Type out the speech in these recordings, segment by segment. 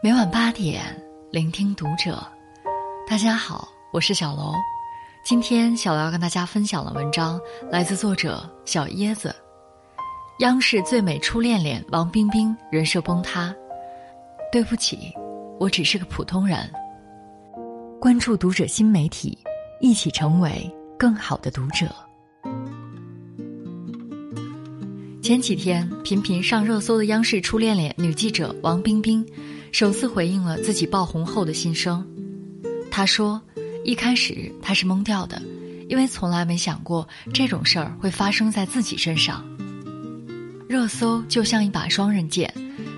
每晚八点，聆听读者。大家好，我是小楼。今天小楼要跟大家分享的文章来自作者小椰子。央视最美初恋脸王冰冰人设崩塌。对不起，我只是个普通人。关注读者新媒体，一起成为更好的读者。前几天频频上热搜的央视初恋脸女记者王冰冰。首次回应了自己爆红后的心声，他说：“一开始他是懵掉的，因为从来没想过这种事儿会发生在自己身上。热搜就像一把双刃剑，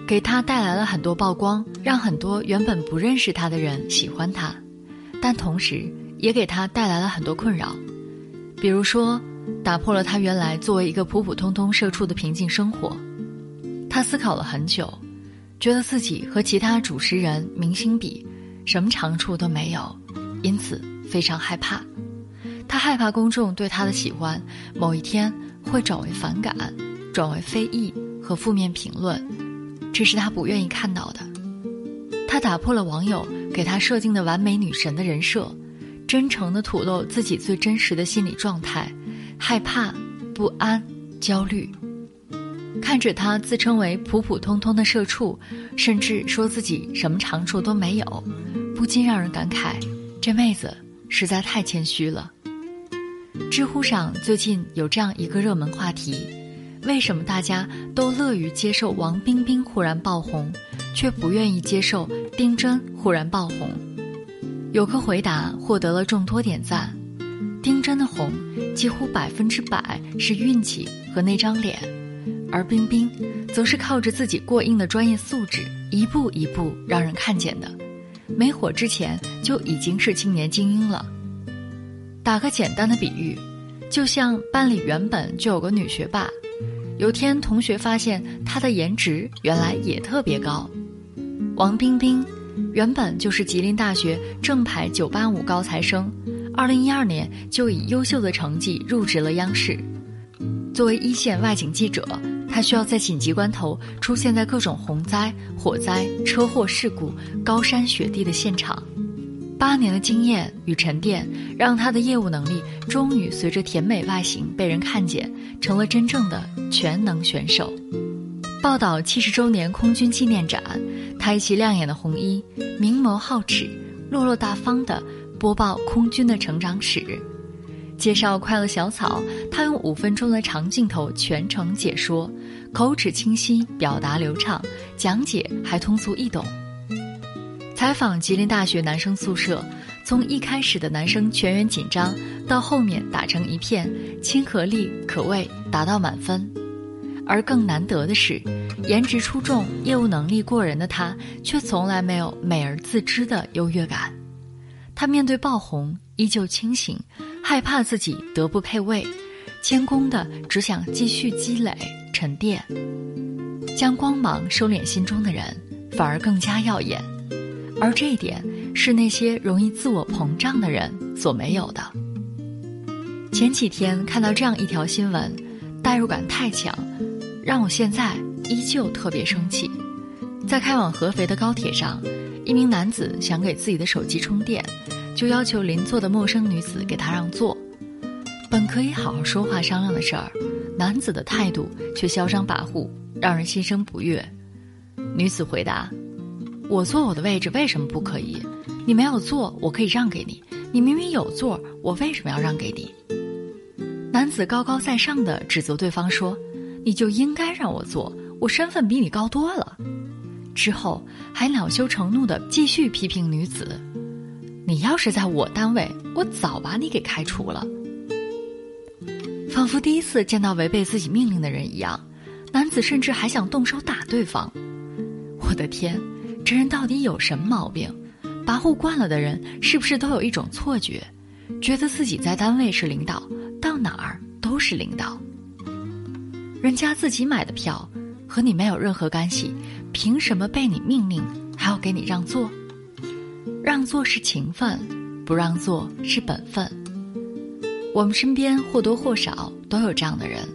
给他带来了很多曝光，让很多原本不认识他的人喜欢他，但同时也给他带来了很多困扰，比如说打破了他原来作为一个普普通通社畜的平静生活。他思考了很久。”觉得自己和其他主持人、明星比，什么长处都没有，因此非常害怕。他害怕公众对他的喜欢某一天会转为反感，转为非议和负面评论，这是他不愿意看到的。他打破了网友给他设定的完美女神的人设，真诚地吐露自己最真实的心理状态：害怕、不安、焦虑。看着他自称为普普通通的社畜，甚至说自己什么长处都没有，不禁让人感慨：这妹子实在太谦虚了。知乎上最近有这样一个热门话题：为什么大家都乐于接受王冰冰忽然爆红，却不愿意接受丁真忽然爆红？有个回答获得了众多点赞：丁真的红几乎百分之百是运气和那张脸。而冰冰，则是靠着自己过硬的专业素质，一步一步让人看见的。没火之前就已经是青年精英了。打个简单的比喻，就像班里原本就有个女学霸，有天同学发现她的颜值原来也特别高。王冰冰，原本就是吉林大学正牌985高材生，2012年就以优秀的成绩入职了央视，作为一线外景记者。他需要在紧急关头出现在各种洪灾、火灾、车祸事故、高山雪地的现场，八年的经验与沉淀，让他的业务能力终于随着甜美外形被人看见，成了真正的全能选手。报道七十周年空军纪念展，他一袭亮眼的红衣，明眸皓齿、落落大方的播报空军的成长史。介绍快乐小草，他用五分钟的长镜头全程解说，口齿清晰，表达流畅，讲解还通俗易懂。采访吉林大学男生宿舍，从一开始的男生全员紧张，到后面打成一片，亲和力可谓达到满分。而更难得的是，颜值出众、业务能力过人的他，却从来没有美而自知的优越感。他面对爆红依旧清醒。害怕自己德不配位，谦恭的只想继续积累沉淀，将光芒收敛心中的人，反而更加耀眼。而这一点是那些容易自我膨胀的人所没有的。前几天看到这样一条新闻，代入感太强，让我现在依旧特别生气。在开往合肥的高铁上，一名男子想给自己的手机充电。就要求邻座的陌生女子给他让座，本可以好好说话商量的事儿，男子的态度却嚣张跋扈，让人心生不悦。女子回答：“我坐我的位置为什么不可以？你没有坐，我可以让给你。你明明有座，我为什么要让给你？”男子高高在上的指责对方说：“你就应该让我坐，我身份比你高多了。”之后还恼羞成怒的继续批评女子。你要是在我单位，我早把你给开除了。仿佛第一次见到违背自己命令的人一样，男子甚至还想动手打对方。我的天，这人到底有什么毛病？跋扈惯了的人，是不是都有一种错觉，觉得自己在单位是领导，到哪儿都是领导？人家自己买的票，和你没有任何干系，凭什么被你命令，还要给你让座？让座是情分，不让座是本分。我们身边或多或少都有这样的人，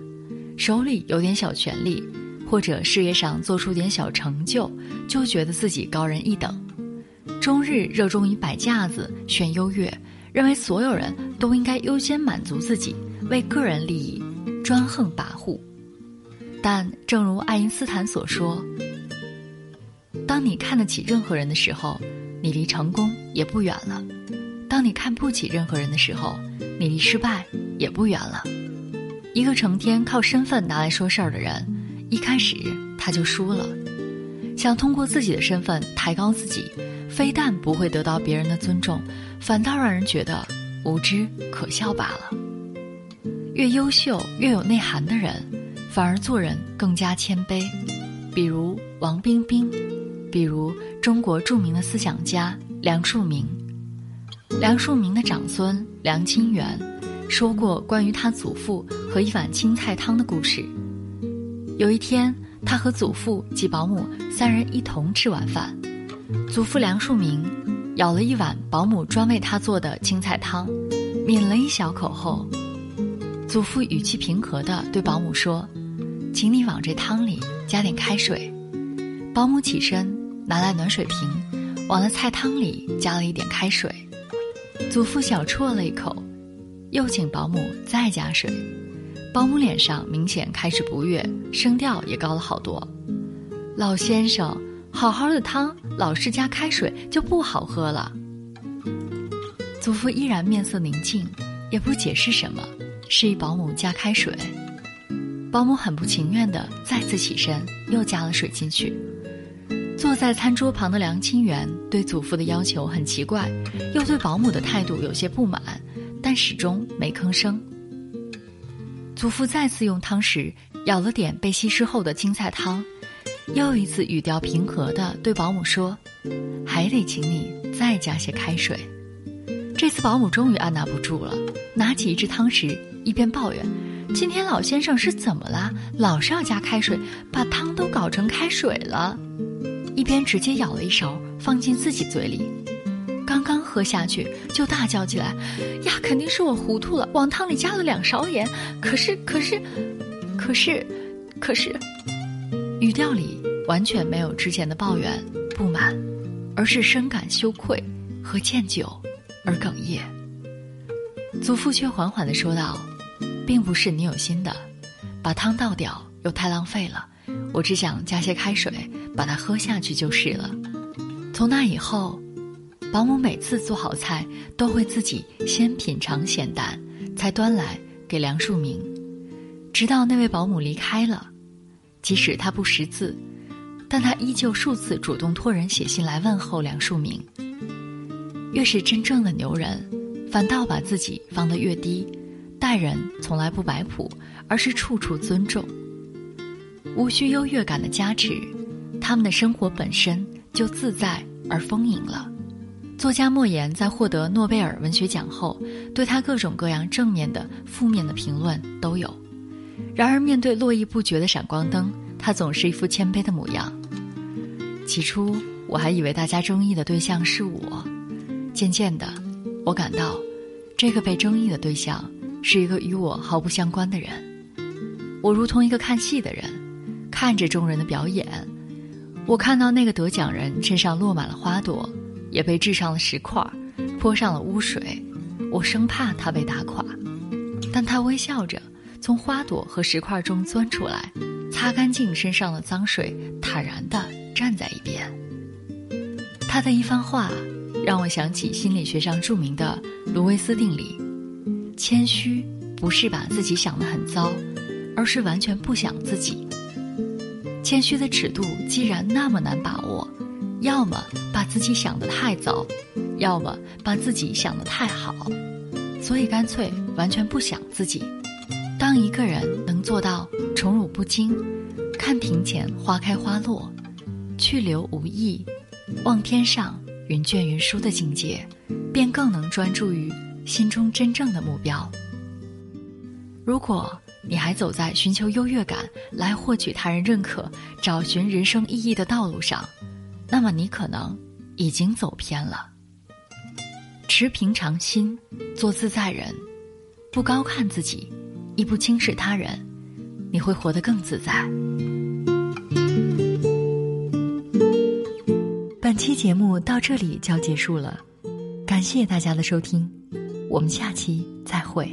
手里有点小权力，或者事业上做出点小成就，就觉得自己高人一等；终日热衷于摆架子、炫优越，认为所有人都应该优先满足自己，为个人利益专横跋扈。但正如爱因斯坦所说：“当你看得起任何人的时候，你离成功也不远了；当你看不起任何人的时候，你离失败也不远了。”一个成天靠身份拿来说事儿的人。一开始他就输了，想通过自己的身份抬高自己，非但不会得到别人的尊重，反倒让人觉得无知可笑罢了。越优秀越有内涵的人，反而做人更加谦卑。比如王冰冰，比如中国著名的思想家梁漱溟。梁漱溟的长孙梁清源说过关于他祖父和一碗青菜汤的故事。有一天，他和祖父及保姆三人一同吃晚饭。祖父梁漱溟舀了一碗保姆专为他做的青菜汤，抿了一小口后，祖父语气平和地对保姆说：“请你往这汤里加点开水。”保姆起身拿来暖水瓶，往了菜汤里加了一点开水。祖父小啜了一口，又请保姆再加水。保姆脸上明显开始不悦，声调也高了好多。老先生，好好的汤，老是加开水就不好喝了。祖父依然面色宁静，也不解释什么，示意保姆加开水。保姆很不情愿的再次起身，又加了水进去。坐在餐桌旁的梁清源对祖父的要求很奇怪，又对保姆的态度有些不满，但始终没吭声。祖父再次用汤匙舀了点被稀释后的青菜汤，又一次语调平和地对保姆说：“还得请你再加些开水。”这次保姆终于按捺不住了，拿起一只汤匙，一边抱怨：“今天老先生是怎么啦？老是要加开水，把汤都搞成开水了。”一边直接舀了一勺放进自己嘴里。刚刚喝下去，就大叫起来：“呀，肯定是我糊涂了，往汤里加了两勺盐。可是，可是，可是，可是，语调里完全没有之前的抱怨、不满，而是深感羞愧和歉疚而哽咽。”祖父却缓缓的说道：“并不是你有心的，把汤倒掉又太浪费了，我只想加些开水，把它喝下去就是了。”从那以后。保姆每次做好菜，都会自己先品尝咸淡，才端来给梁漱溟。直到那位保姆离开了，即使他不识字，但他依旧数次主动托人写信来问候梁漱溟。越是真正的牛人，反倒把自己放得越低，待人从来不摆谱，而是处处尊重，无需优越感的加持，他们的生活本身就自在而丰盈了。作家莫言在获得诺贝尔文学奖后，对他各种各样正面的、负面的评论都有。然而，面对络绎不绝的闪光灯，他总是一副谦卑的模样。起初，我还以为大家争议的对象是我，渐渐的，我感到，这个被争议的对象是一个与我毫不相关的人。我如同一个看戏的人，看着众人的表演。我看到那个得奖人身上落满了花朵。也被掷上了石块，泼上了污水，我生怕他被打垮，但他微笑着从花朵和石块中钻出来，擦干净身上的脏水，坦然地站在一边。他的一番话让我想起心理学上著名的卢维斯定理：谦虚不是把自己想得很糟，而是完全不想自己。谦虚的尺度既然那么难把握。要么把自己想得太糟，要么把自己想得太好，所以干脆完全不想自己。当一个人能做到宠辱不惊，看庭前花开花落，去留无意，望天上云卷云舒的境界，便更能专注于心中真正的目标。如果你还走在寻求优越感来获取他人认可找寻人生意义的道路上那么你可能已经走偏了。持平常心做自在人不高看自己亦不轻视他人你会活得更自在。本期节目到这里就要结束了感谢大家的收听我们下期再会。